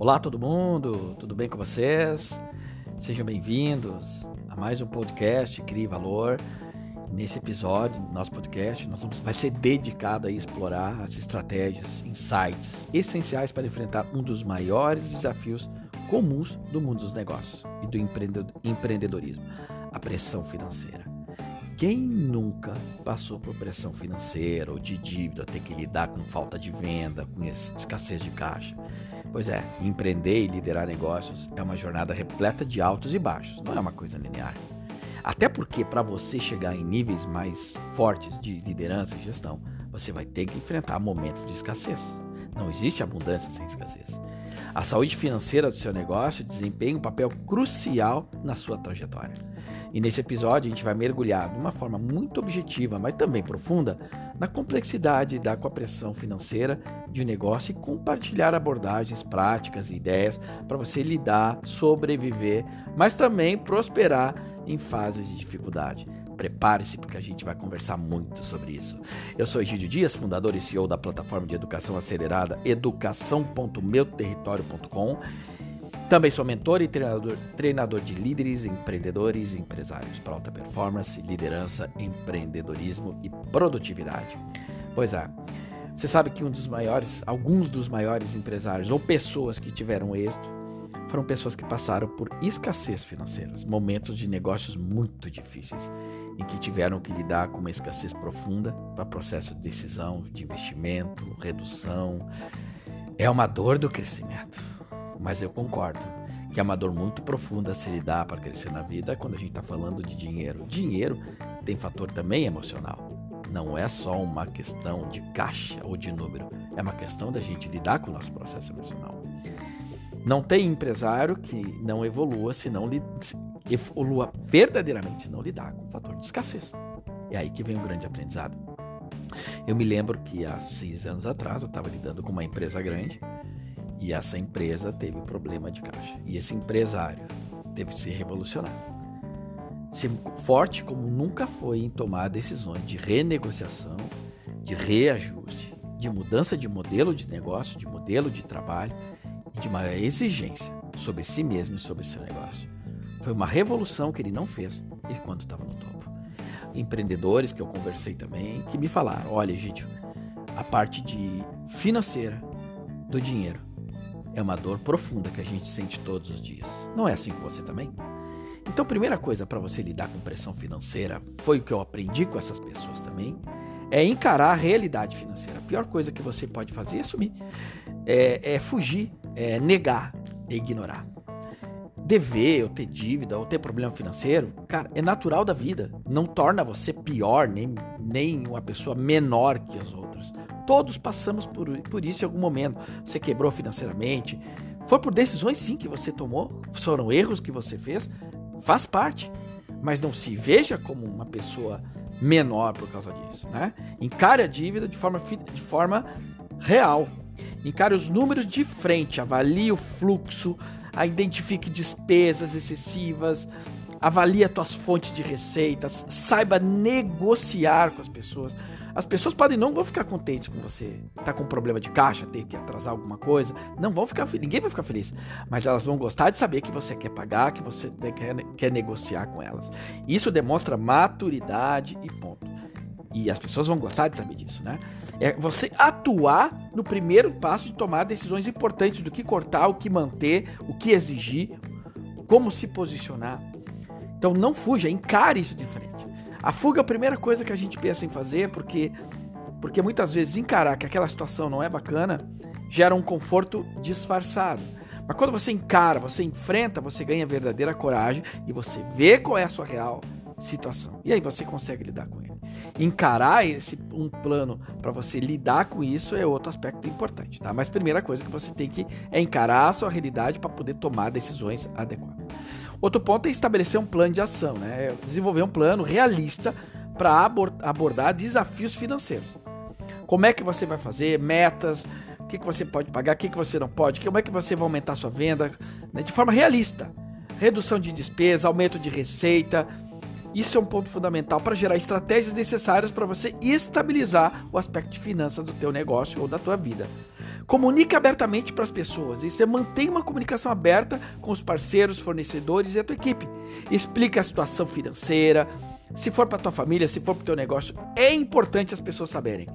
Olá todo mundo, tudo bem com vocês? Sejam bem-vindos a mais um podcast Crie Valor. Nesse episódio, nosso podcast, nós vamos, vai ser dedicado a explorar as estratégias, insights essenciais para enfrentar um dos maiores desafios comuns do mundo dos negócios e do empreendedorismo, a pressão financeira. Quem nunca passou por pressão financeira ou de dívida, ter que lidar com falta de venda, com escassez de caixa? Pois é, empreender e liderar negócios é uma jornada repleta de altos e baixos, não é uma coisa linear. Até porque para você chegar em níveis mais fortes de liderança e gestão, você vai ter que enfrentar momentos de escassez. Não existe abundância sem escassez. A saúde financeira do seu negócio desempenha um papel crucial na sua trajetória. E nesse episódio a gente vai mergulhar de uma forma muito objetiva, mas também profunda, na complexidade da com a pressão financeira de um negócio e compartilhar abordagens práticas e ideias para você lidar, sobreviver, mas também prosperar em fases de dificuldade. Prepare-se porque a gente vai conversar muito sobre isso. Eu sou Egídio Dias, fundador e CEO da plataforma de educação acelerada educação.meuterritório.com. Também sou mentor e treinador, treinador de líderes, empreendedores empresários para alta performance, liderança, empreendedorismo e produtividade. Pois é, você sabe que um dos maiores, alguns dos maiores empresários ou pessoas que tiveram êxito foram pessoas que passaram por escassez financeiras, momentos de negócios muito difíceis em que tiveram que lidar com uma escassez profunda para processo de decisão, de investimento, redução. É uma dor do crescimento, mas eu concordo que é uma dor muito profunda se lidar para crescer na vida quando a gente está falando de dinheiro. Dinheiro tem fator também emocional. Não é só uma questão de caixa ou de número, é uma questão da gente lidar com o nosso processo emocional. Não tem empresário que não evolua se não evolua verdadeiramente se não lidar com o fator de escassez. É aí que vem o um grande aprendizado. Eu me lembro que há seis anos atrás eu estava lidando com uma empresa grande e essa empresa teve problema de caixa. E esse empresário teve que se revolucionar. Ser forte como nunca foi em tomar decisões de renegociação, de reajuste, de mudança de modelo de negócio, de modelo de trabalho e de uma exigência sobre si mesmo e sobre seu negócio. Foi uma revolução que ele não fez quando estava no topo. Empreendedores que eu conversei também que me falaram: olha, Egídio, a parte de financeira do dinheiro é uma dor profunda que a gente sente todos os dias. Não é assim com você também? Então, primeira coisa para você lidar com pressão financeira, foi o que eu aprendi com essas pessoas também, é encarar a realidade financeira. A pior coisa que você pode fazer é assumir, é, é fugir, é negar, é ignorar dever, ou ter dívida, ou ter problema financeiro, cara, é natural da vida. Não torna você pior, nem, nem uma pessoa menor que as outras. Todos passamos por, por isso em algum momento. Você quebrou financeiramente. Foi por decisões, sim, que você tomou. Foram erros que você fez. Faz parte. Mas não se veja como uma pessoa menor por causa disso, né? Encare a dívida de forma, de forma real. Encare os números de frente, avalie o fluxo, identifique despesas excessivas, avalie tuas fontes de receitas, saiba negociar com as pessoas. As pessoas podem não vão ficar contentes com você, tá com problema de caixa, ter que atrasar alguma coisa, não vão ficar, ninguém vai ficar feliz, mas elas vão gostar de saber que você quer pagar, que você quer, quer negociar com elas. Isso demonstra maturidade e ponto. E as pessoas vão gostar de saber disso, né? É você atuar no primeiro passo de tomar decisões importantes do que cortar, o que manter, o que exigir, como se posicionar. Então não fuja, encare isso de frente. A fuga é a primeira coisa que a gente pensa em fazer, porque porque muitas vezes encarar que aquela situação não é bacana gera um conforto disfarçado. Mas quando você encara, você enfrenta, você ganha verdadeira coragem e você vê qual é a sua real situação. E aí você consegue lidar com ele. Encarar esse um plano para você lidar com isso é outro aspecto importante, tá? Mas primeira coisa que você tem que é encarar a sua realidade para poder tomar decisões adequadas. Outro ponto é estabelecer um plano de ação, né? É desenvolver um plano realista para abordar desafios financeiros. Como é que você vai fazer? Metas, o que, que você pode pagar, o que, que você não pode, como é que você vai aumentar sua venda, né? de forma realista. Redução de despesa, aumento de receita, Isso é um ponto fundamental para gerar estratégias necessárias para você estabilizar o aspecto de finanças do teu negócio ou da tua vida. Comunique abertamente para as pessoas. Isso é manter uma comunicação aberta com os parceiros, fornecedores e a tua equipe. Explique a situação financeira. Se for para tua família, se for para o teu negócio, é importante as pessoas saberem.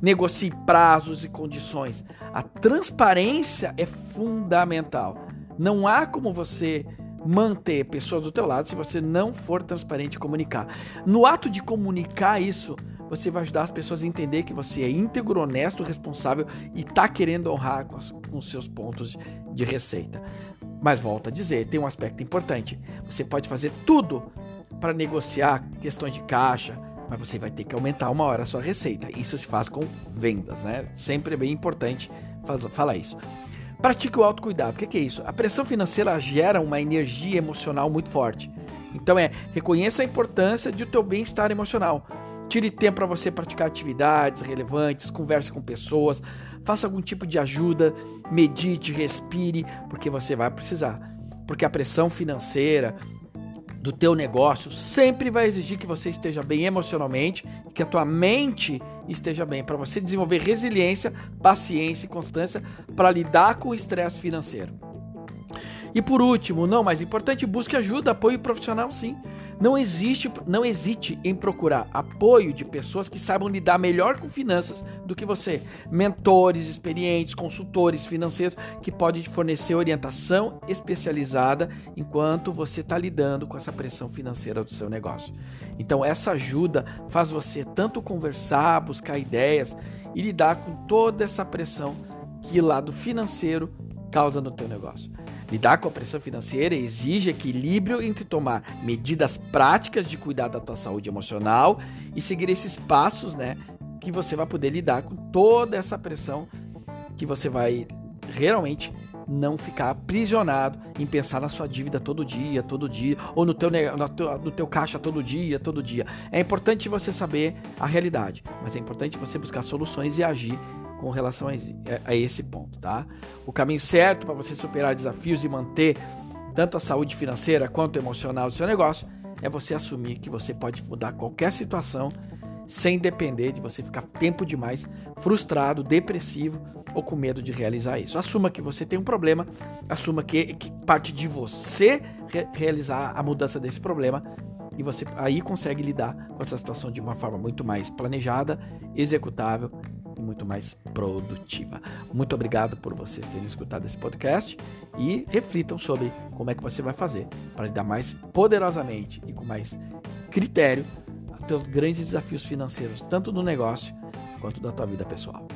Negocie prazos e condições. A transparência é fundamental. Não há como você manter pessoas do teu lado se você não for transparente e comunicar. No ato de comunicar isso, você vai ajudar as pessoas a entender que você é íntegro, honesto, responsável e está querendo honrar com, as, com seus pontos de receita. Mas volto a dizer, tem um aspecto importante. Você pode fazer tudo para negociar questões de caixa, mas você vai ter que aumentar uma hora a sua receita. Isso se faz com vendas, né? Sempre é bem importante falar isso. Pratique o autocuidado. O que, é isso? A pressão financeira gera uma energia emocional muito forte. Então é, reconheça a importância de o teu bem-estar emocional. Tire tempo para você praticar atividades relevantes, converse com pessoas, faça algum tipo de ajuda, medite, respire, porque você vai precisar. Porque a pressão financeira, do teu negócio sempre vai exigir que você esteja bem emocionalmente, que a tua mente esteja bem, para você desenvolver resiliência, paciência e constância para lidar com o estresse financeiro. E por último, não mais importante, busque ajuda, apoio profissional sim. Não existe, não hesite em procurar apoio de pessoas que saibam lidar melhor com finanças do que você. Mentores experientes, consultores financeiros que podem fornecer orientação especializada enquanto você está lidando com essa pressão financeira do seu negócio. Então essa ajuda faz você tanto conversar, buscar ideias e lidar com toda essa pressão que lado financeiro causa no teu negócio. Lidar com a pressão financeira exige equilíbrio entre tomar medidas práticas de cuidar da tua saúde emocional e seguir esses passos, né, que você vai poder lidar com toda essa pressão que você vai realmente não ficar aprisionado em pensar na sua dívida todo dia, todo dia, ou no teu, no teu, no teu caixa todo dia, todo dia. É importante você saber a realidade, mas é importante você buscar soluções e agir com relação a, a esse ponto, tá? O caminho certo para você superar desafios e manter tanto a saúde financeira quanto emocional do seu negócio é você assumir que você pode mudar qualquer situação sem depender de você ficar tempo demais frustrado, depressivo ou com medo de realizar isso. Assuma que você tem um problema, assuma que, que parte de você re realizar a mudança desse problema e você aí consegue lidar com essa situação de uma forma muito mais planejada, executável e muito mais produtiva. Muito obrigado por vocês terem escutado esse podcast e reflitam sobre como é que você vai fazer para lidar mais poderosamente e com mais critério aos teus grandes desafios financeiros, tanto no negócio quanto da tua vida pessoal.